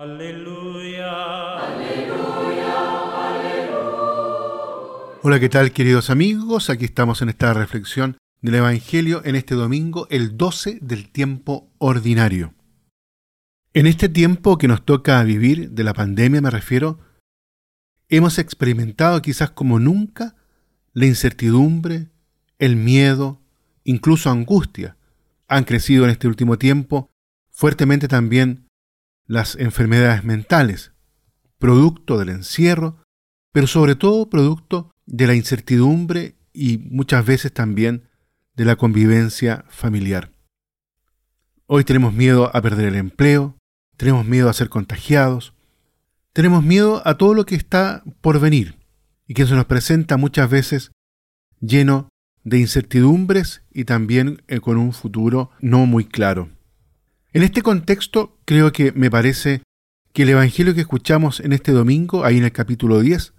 Aleluya. Hola, ¿qué tal queridos amigos? Aquí estamos en esta reflexión del Evangelio en este domingo, el 12 del tiempo ordinario. En este tiempo que nos toca vivir de la pandemia me refiero, hemos experimentado quizás como nunca la incertidumbre, el miedo, incluso angustia. Han crecido en este último tiempo fuertemente también las enfermedades mentales, producto del encierro, pero sobre todo producto de la incertidumbre y muchas veces también de la convivencia familiar. Hoy tenemos miedo a perder el empleo, tenemos miedo a ser contagiados, tenemos miedo a todo lo que está por venir y que se nos presenta muchas veces lleno de incertidumbres y también eh, con un futuro no muy claro. En este contexto creo que me parece que el Evangelio que escuchamos en este domingo, ahí en el capítulo 10,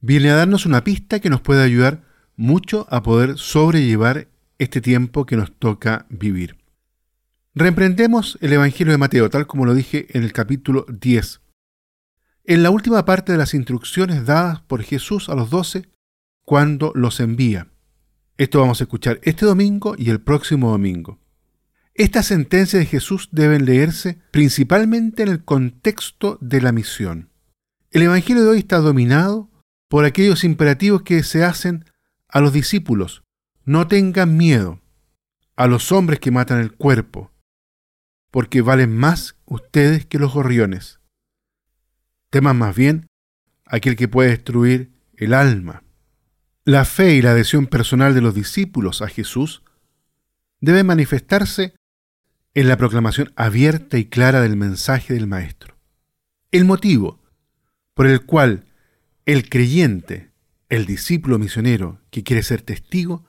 viene a darnos una pista que nos puede ayudar mucho a poder sobrellevar este tiempo que nos toca vivir. Reemprendemos el Evangelio de Mateo, tal como lo dije en el capítulo 10. En la última parte de las instrucciones dadas por Jesús a los doce cuando los envía. Esto vamos a escuchar este domingo y el próximo domingo. Estas sentencias de Jesús deben leerse principalmente en el contexto de la misión. El Evangelio de hoy está dominado por aquellos imperativos que se hacen a los discípulos. No tengan miedo a los hombres que matan el cuerpo, porque valen más ustedes que los gorriones. Teman más bien aquel que puede destruir el alma. La fe y la adhesión personal de los discípulos a Jesús deben manifestarse en la proclamación abierta y clara del mensaje del Maestro. El motivo por el cual el creyente, el discípulo misionero que quiere ser testigo,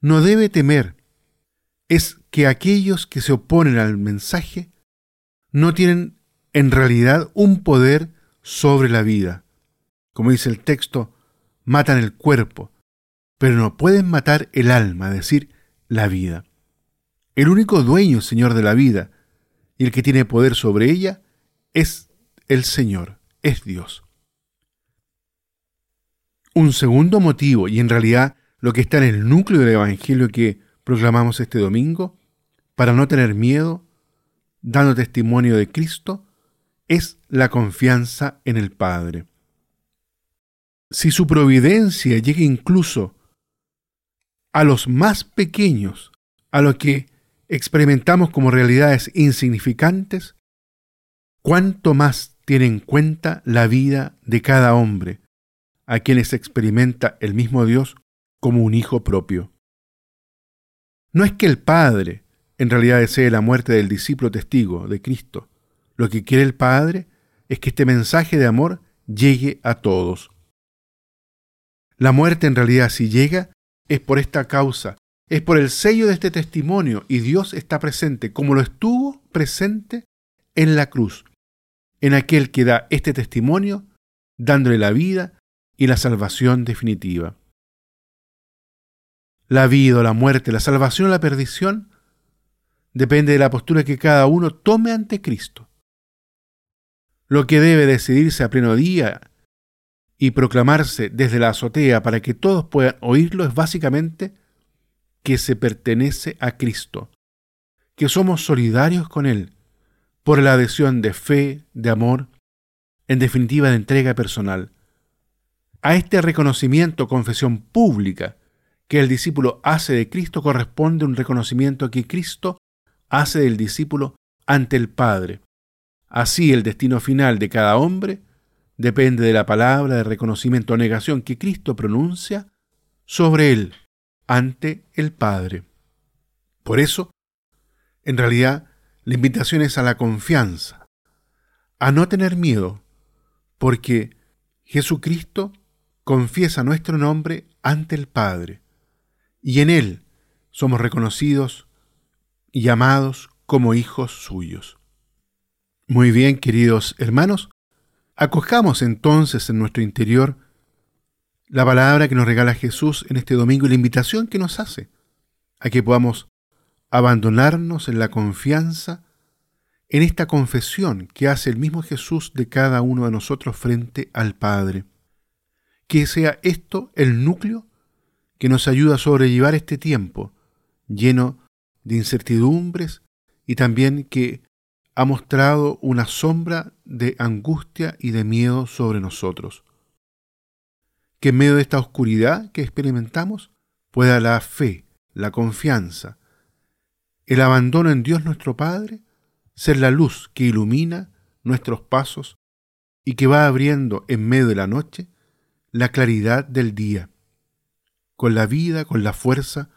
no debe temer es que aquellos que se oponen al mensaje no tienen en realidad un poder sobre la vida. Como dice el texto, matan el cuerpo, pero no pueden matar el alma, es decir, la vida. El único dueño, Señor de la vida, y el que tiene poder sobre ella, es el Señor, es Dios. Un segundo motivo, y en realidad lo que está en el núcleo del Evangelio que proclamamos este domingo, para no tener miedo, dando testimonio de Cristo, es la confianza en el Padre. Si su providencia llega incluso a los más pequeños, a lo que experimentamos como realidades insignificantes, cuánto más tiene en cuenta la vida de cada hombre, a quienes experimenta el mismo Dios como un hijo propio. No es que el Padre en realidad desee la muerte del discípulo testigo de Cristo. Lo que quiere el Padre es que este mensaje de amor llegue a todos. La muerte en realidad si llega es por esta causa, es por el sello de este testimonio y Dios está presente como lo estuvo presente en la cruz, en aquel que da este testimonio, dándole la vida y la salvación definitiva. La vida o la muerte, la salvación o la perdición depende de la postura que cada uno tome ante Cristo. Lo que debe decidirse a pleno día y proclamarse desde la azotea para que todos puedan oírlo es básicamente que se pertenece a Cristo, que somos solidarios con Él por la adhesión de fe, de amor, en definitiva de entrega personal. A este reconocimiento, confesión pública que el discípulo hace de Cristo corresponde un reconocimiento que Cristo hace del discípulo ante el Padre. Así el destino final de cada hombre depende de la palabra de reconocimiento o negación que Cristo pronuncia sobre él ante el Padre. Por eso, en realidad, la invitación es a la confianza, a no tener miedo, porque Jesucristo confiesa nuestro nombre ante el Padre, y en Él somos reconocidos y llamados como hijos suyos. Muy bien, queridos hermanos, acojamos entonces en nuestro interior la palabra que nos regala Jesús en este domingo y la invitación que nos hace a que podamos abandonarnos en la confianza en esta confesión que hace el mismo Jesús de cada uno de nosotros frente al Padre. Que sea esto el núcleo que nos ayuda a sobrellevar este tiempo lleno de incertidumbres y también que ha mostrado una sombra de angustia y de miedo sobre nosotros. Que en medio de esta oscuridad que experimentamos pueda la fe, la confianza, el abandono en Dios nuestro Padre ser la luz que ilumina nuestros pasos y que va abriendo en medio de la noche la claridad del día, con la vida, con la fuerza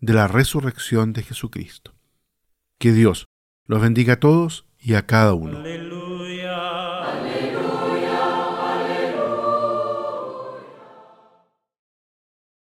de la resurrección de Jesucristo. Que Dios los bendiga a todos y a cada uno.